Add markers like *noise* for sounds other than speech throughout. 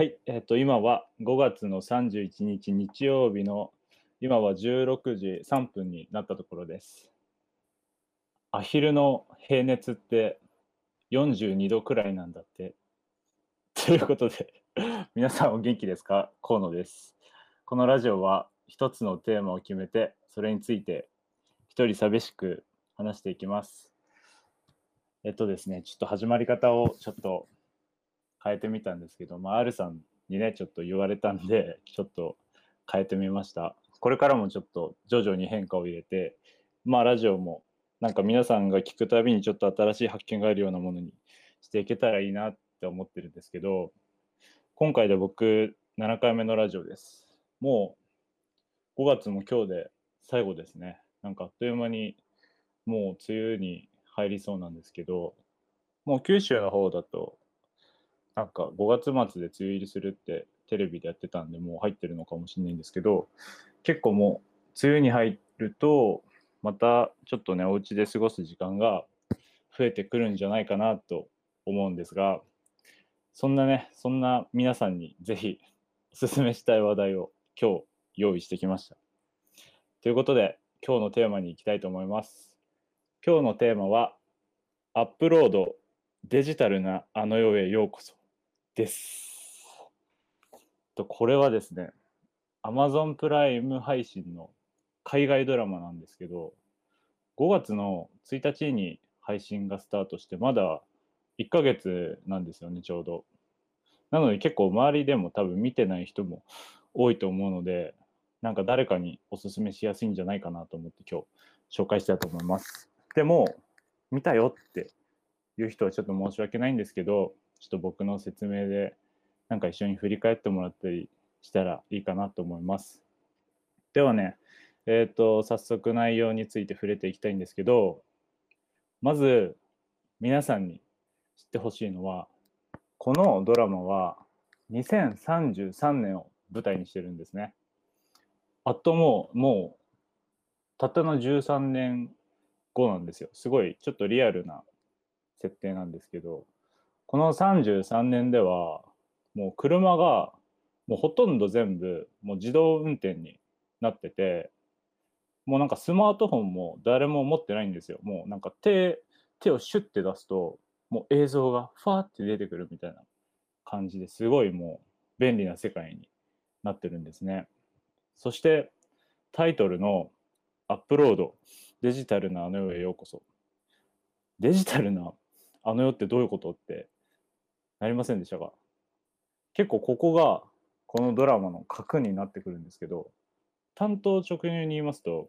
はい、えっと、今は5月の31日日曜日の今は16時3分になったところです。アヒルの平熱って42度くらいなんだって。ということで、*laughs* 皆さんお元気ですか？河野です。このラジオは一つのテーマを決めて、それについて一人寂しく話していきます。えっとですね、ちょっと始まり方をちょっと変えてみたんですけど、まあ、R さんにね、ちょっと言われたんで、*laughs* ちょっと変えてみました。これからもちょっと徐々に変化を入れて、まあ、ラジオもなんか皆さんが聞くたびにちょっと新しい発見があるようなものにしていけたらいいなって思ってるんですけど、今回で僕7回目のラジオです。もう5月も今日で最後ですね。なんかあっという間にもう梅雨に入りそうなんですけど、もう九州の方だとなんか5月末で梅雨入りするってテレビでやってたんで、もう入ってるのかもしれないんですけど、結構もう梅雨に入ると、またちょっとね、お家で過ごす時間が増えてくるんじゃないかなと思うんですが、そんなね、そんな皆さんにぜひおすすめしたい話題を今日用意してきました。ということで、今日のテーマに行きたいと思います。今日のテーマは、アップロードデジタルなあの世へようこそです。とこれはですね、Amazon プライム配信の海外ドラマなんですけど、5月の1日に配信がスタートして、まだ1ヶ月なんですよね、ちょうど。なので結構周りでも多分見てない人も多いと思うので、なんか誰かにおすすめしやすいんじゃないかなと思って今日紹介したいと思います。でも、見たよっていう人はちょっと申し訳ないんですけど、ちょっと僕の説明でなんか一緒に振り返ってもらったりしたらいいかなと思います。ではね、えっ、と、早速内容について触れていきたいんですけど、まず皆さんに知ってほしいのは、このドラマは2033年を舞台にしてるんですね。あともう、もう、たったの13年後なんですよ。すごい、ちょっとリアルな設定なんですけど、この33年では、もう車が、もうほとんど全部、もう自動運転になってて、もうなんかスマートフォンも誰も持ってないんですよ。もうなんか手、手をシュッて出すと、もう映像がファーって出てくるみたいな感じですごいもう便利な世界になってるんですね。そしてタイトルのアップロード、デジタルなあの世へようこそ。デジタルなあの世ってどういうことってなりませんでしたか？結構ここがこのドラマの核になってくるんですけど、担当直入に言いますと、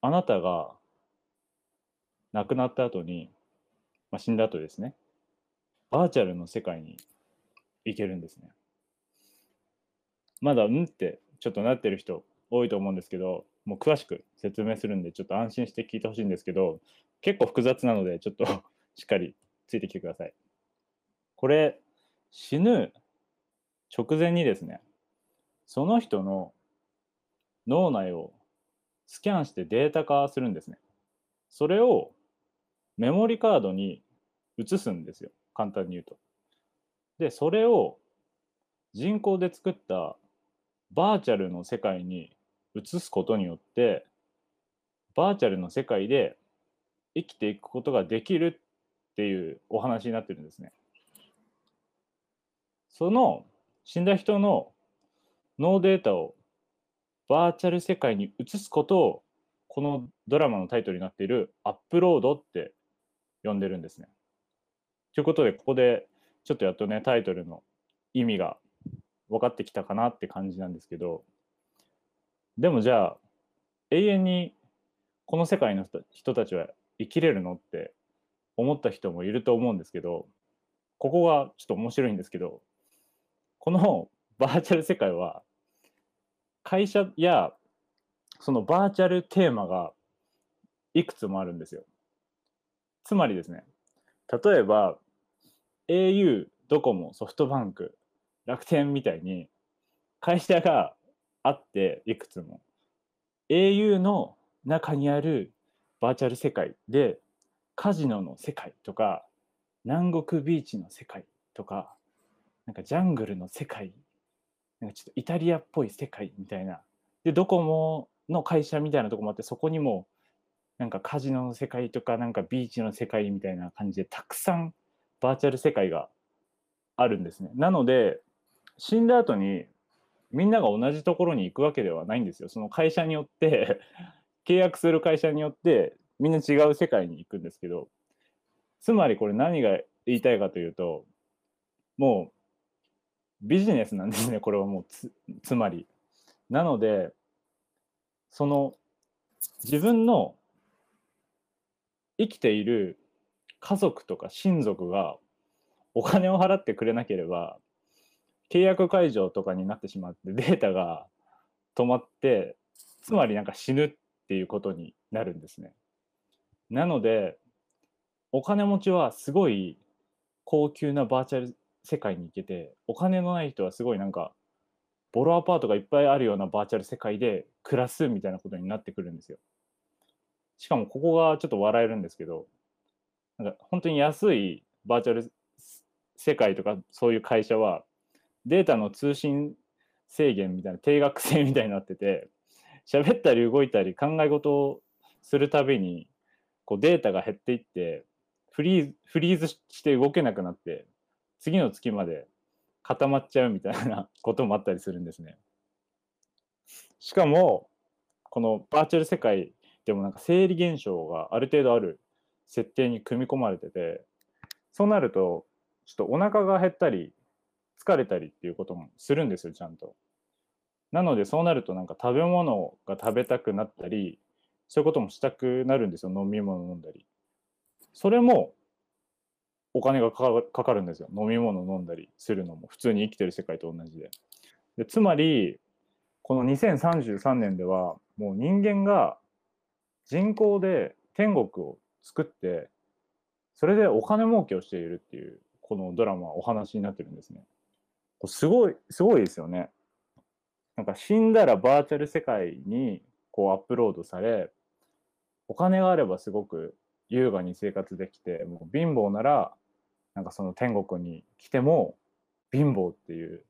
あなたが亡くなった後に、まあ、死んだ後ですね、バーチャルの世界に行けるんですね。まだ、うんってちょっとなってる人多いと思うんですけど、もう詳しく説明するんで、ちょっと安心して聞いてほしいんですけど、結構複雑なので、ちょっと *laughs* しっかりついてきてください。これ、死ぬ直前にですね、その人の脳内をスキャンしてデータ化するんですね。それをメモリカードに移すんですよ。簡単に言うと。で、それを人工で作ったバーチャルの世界に移すことによって、バーチャルの世界で生きていくことができるっていうお話になってるんですね。その死んだ人の脳データをバーチャル世界に移すことをこのドラマのタイトルになっているアップロードって呼んでるんですね。ということでここでちょっとやっとねタイトルの意味が分かってきたかなって感じなんですけどでもじゃあ永遠にこの世界の人たちは生きれるのって思った人もいると思うんですけどここがちょっと面白いんですけどこの *laughs* バーチャル世界は会社やそのバーチャルテーマがいくつもあるんですよ。つまりですね、例えば au、ドコモ、ソフトバンク、楽天みたいに会社があっていくつも au の中にあるバーチャル世界でカジノの世界とか南国ビーチの世界とかなんかジャングルの世界なんかちょっとイタリアっぽい世界みたいなでドコモの会社みたいなとこもあってそこにもなんかカジノの世界とかなんかビーチの世界みたいな感じでたくさんバーチャル世界があるんですね。なので死んだ後にみんなが同じところに行くわけではないんですよ。その会社によって *laughs* 契約する会社によってみんな違う世界に行くんですけどつまりこれ何が言いたいかというともうビジネスなんですねこれはもうつつまり。なのでその自分の生きている家族とか親族がお金を払ってくれなければ契約解除とかになってしまってデータが止まってつまりなんか死ぬっていうことになるんですね。なのでお金持ちはすごい高級なバーチャル世界に行けてお金のない人はすごいなんかボロアパートがいっぱいあるようなバーチャル世界で暮らすみたいなことになってくるんですよ。しかもここがちょっと笑えるんですけどなんか本当に安いバーチャル世界とかそういう会社はデータの通信制限みたいな定額制みたいになってて喋ったり動いたり考え事をするたびにこうデータが減っていってフリーフリーズして動けなくなって次の月まで固まっちゃうみたいな *laughs* こともあったりするんですね。しかもこのバーチャル世界でもなんか生理現象がある程度ある設定に組み込まれててそうなるとちょっとお腹が減ったり疲れたりっていうこともするんですよちゃんと。なのでそうなるとなんか食べ物が食べたくなったりそういうこともしたくなるんですよ飲み物飲んだり。それもお金がかかるんですよ飲み物飲んだりするのも普通に生きてる世界と同じで。でつまりこの2033年ではもう人間が人口で天国を作ってそれでお金儲けをしているっていうこのドラマお話になってるんですね。すごいすごいですよね。なんか死んだらバーチャル世界にこうアップロードされお金があればすごく優雅に生活できてもう貧乏ならなんかその天国に来ても貧乏っていう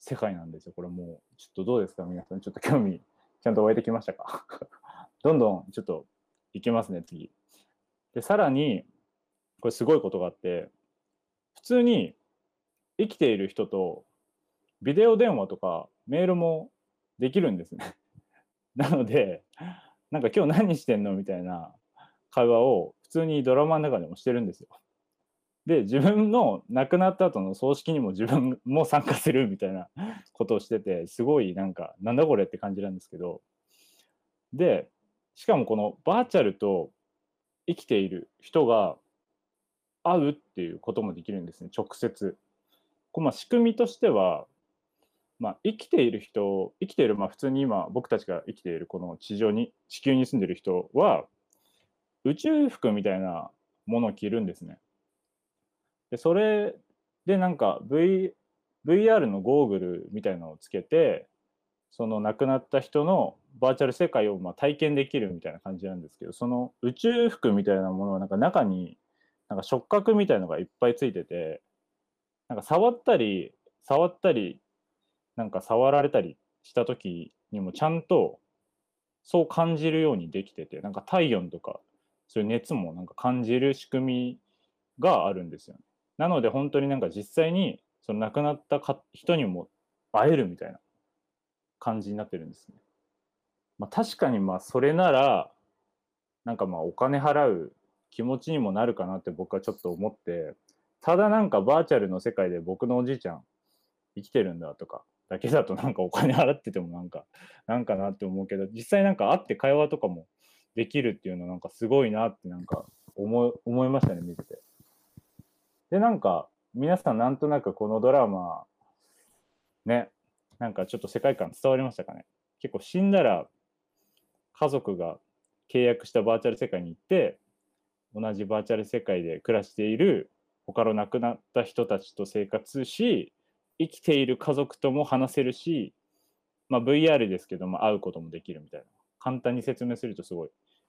世界なんですよ。これもうちょっとどうですか？皆さんちょっと興味ちゃんと湧いてきましたか？*laughs* どんどんちょっといきますね次。でさらにこれすごいことがあって普通に生きている人とビデオ電話とかメールもできるんですね。*laughs* なのでなんか今日何してんの？みたいな会話を普通にドラマの中でもしてるんですよ。で自分の亡くなった後の葬式にも自分も参加するみたいなことをしててすごいなんかなんだこれって感じなんですけどでしかもこのバーチャルと生きている人が会うっていうこともできるんですね直接。こまあ仕組みとしては、まあ、生きている人生きているまあ普通に今僕たちが生きているこの地上に地球に住んでる人は宇宙服みたいなものを着るんですね。でそれでなんか、v、VR のゴーグルみたいなのをつけてその亡くなった人のバーチャル世界をまあ体験できるみたいな感じなんですけどその宇宙服みたいなものはなんか中になんか触覚みたいのがいっぱいついててなんか触ったり触ったりなんか触られたりした時にもちゃんとそう感じるようにできててなんか体温とかそういう熱もなんか感じる仕組みがあるんですよね。なので本当になんか実際にその亡くなったか人にも会えるみたいな感じになってるんですね。まあ、確かにまあそれならなんかまあお金払う気持ちにもなるかなって僕はちょっと思ってただなんかバーチャルの世界で僕のおじいちゃん生きてるんだとかだけだとなんかお金払っててもなんかなんかなって思うけど実際なんか会って会話とかもできるっていうのなんかすごいなってなんか思い思いましたね見てて。でなんか皆さんなんとなくこのドラマねなんかちょっと世界観伝わりましたかね？結構死んだら家族が契約したバーチャル世界に行って同じバーチャル世界で暮らしている他の亡くなった人たちと生活し生きている家族とも話せるし、まあ、VR ですけども会うこともできるみたいな簡単に説明するとすごい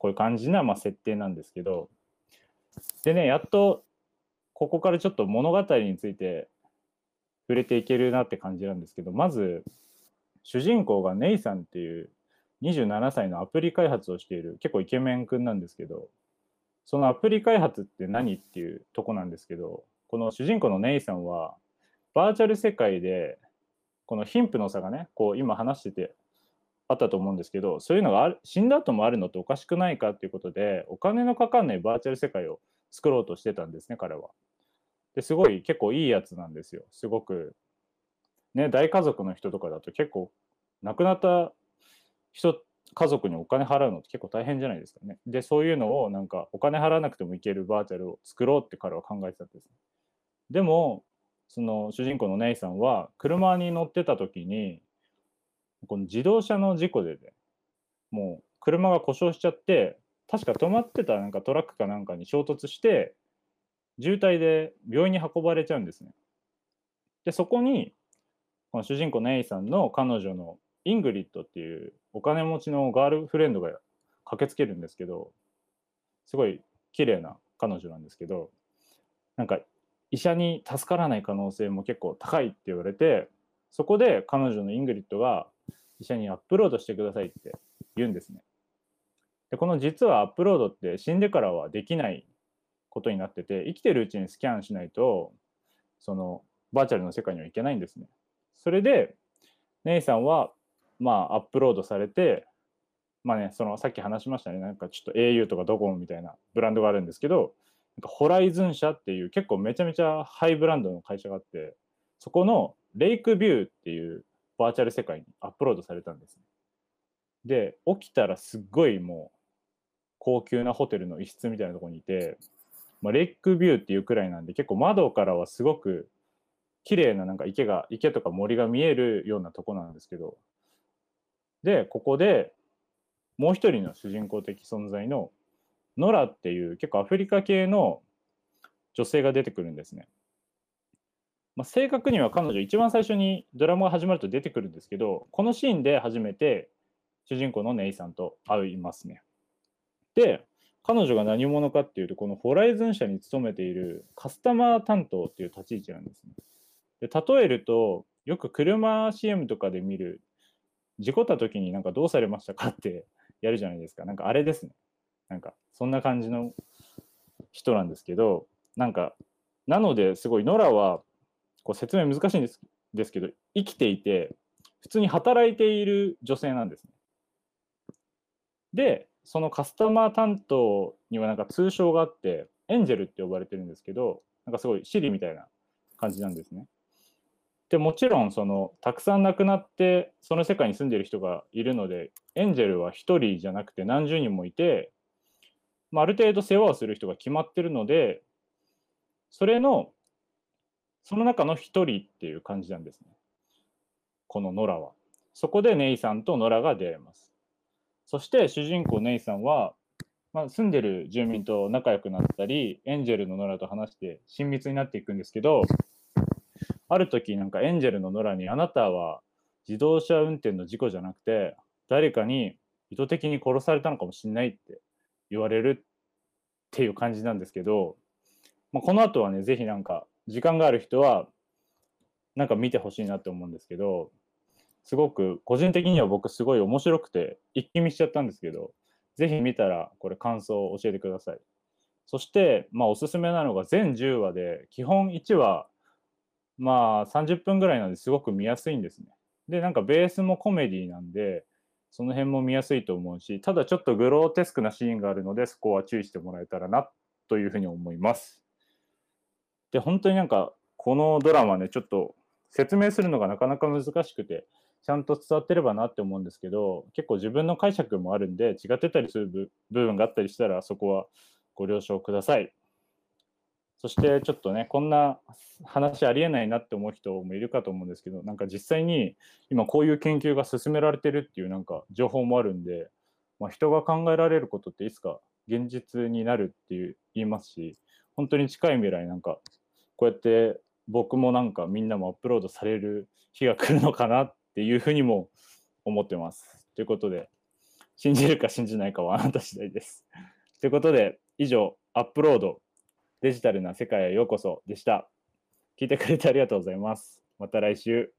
こういう感じなまあ設定なんですけど。でねやっとここからちょっと物語について触れていけるなって感じなんですけど。まず主人公がネイさんっていう27歳のアプリ開発をしている結構イケメン君なんですけど。そのアプリ開発って何っていうとこなんですけど。この主人公のネイさんはバーチャル世界でこの貧富の差がねこう今話しててあったと思うんですけどそういうのがある死んだ後もあるのっておかしくないかっていうことでお金のかかんないバーチャル世界を作ろうとしてたんですね彼は。ですごい結構いいやつなんですよ。すごくね大家族の人とかだと結構亡くなった人家族にお金払うのって結構大変じゃないですかね。でそういうのをなんかお金払わなくてもいけるバーチャルを作ろうって彼は考えてたんです、でもその主人公のネイさんは車に乗ってた時にこの自動車の事故で、ね、もう車が故障しちゃって確か止まってたなんかトラックかなんかに衝突して渋滞で病院に運ばれちゃうんですね。でそこにこの主人公のエイさんの彼女のイングリッドっていうお金持ちのガールフレンドが駆けつけるんですけどすごい綺麗な彼女なんですけどなんか医者に助からない可能性も結構高いって言われてそこで彼女のイングリッドが医者にアップロードしてくださいって言うんですね。でこの実はアップロードって死んでからはできないことになってて生きてるうちにスキャンしないとそのバーチャルの世界には行けないんですね。それでネイさんはまあアップロードされてまあねそのさっき話しましたねなんかちょっと au とかドコモみたいなブランドがあるんですけどなんかホライズン社っていう結構めちゃめちゃハイブランドの会社があってそこのレイクビューっていうバーチャル世界にアップロードされたんです、ね。で起きたらすっごいもう高級なホテルの一室みたいなとこにいて、まあ、レイクビューっていうくらいなんで結構窓からはすごく綺麗ななんか池が池とか森が見えるようなとこなんですけどでここでもう一人の主人公的存在のノラっていう結構アフリカ系の女性が出てくるんですね。まあ、正確には彼女一番最初にドラマが始まると出てくるんですけどこのシーンで初めて主人公のネイさんと会いますね。で彼女が何者かっていうとこのホライズン社に勤めているカスタマー担当っていう立ち位置なんですね。で例えるとよく車 CM とかで見る事故った時になんかどうされましたかって *laughs* やるじゃないですか。なんかあれですね。なんかそんな感じの人なんですけど、なんかなのですごいノラはこう説明難しいんですですけど生きていて普通に働いている女性なんですね。でそのカスタマー担当にはなんか通称があってエンジェルって呼ばれてるんですけどなんかすごいシリみたいな感じなんですね。でもちろんそのたくさん亡くなってその世界に住んでる人がいるのでエンジェルは1人じゃなくて何十人もいて、まあ、ある程度世話をする人が決まってるのでそれのその中の1人っていう感じなんですねこのノラは。そこでネイさんとノラが出会います。そして主人公ネイさんは、まあ、住んでる住民と仲良くなったりエンジェルのノラと話して親密になっていくんですけどある時なんかエンジェルのノラにあなたは自動車運転の事故じゃなくて誰かに意図的に殺されたのかもしれないって言われるっていう感じなんですけど、まあ、この後はね是非なんか時間がある人はなんか見てほしいなって思うんですけどすごく個人的には僕すごい面白くて一気見しちゃったんですけどぜひ見たらこれ感想を教えてください。そしてまあおすすめなのが全10話で基本1話まあ30分ぐらいなんですごく見やすいんですね。でなんかベースもコメディなんでその辺も見やすいと思うしただちょっとグローテスクなシーンがあるのでそこは注意してもらえたらなというふうに思います。で本当になんかこのドラマねちょっと説明するのがなかなか難しくてちゃんと伝わってればなって思うんですけど結構自分の解釈もあるんで違ってたりする部分があったりしたらそこはご了承ください。そしてちょっとねこんな話ありえないなって思う人もいるかと思うんですけどなんか実際に今こういう研究が進められてるっていうなんか情報もあるんで、まあ、人が考えられることっていつか現実になるっていう言いますし本当に近い未来なんかこうやって僕もなんかみんなもアップロードされる日が来るのかなっていうふうにも思ってます。ということで、信じるか信じないかはあなた次第です。ということで、以上、アップロード、デジタルな世界へようこそでした。聞いてくれてありがとうございます。また来週。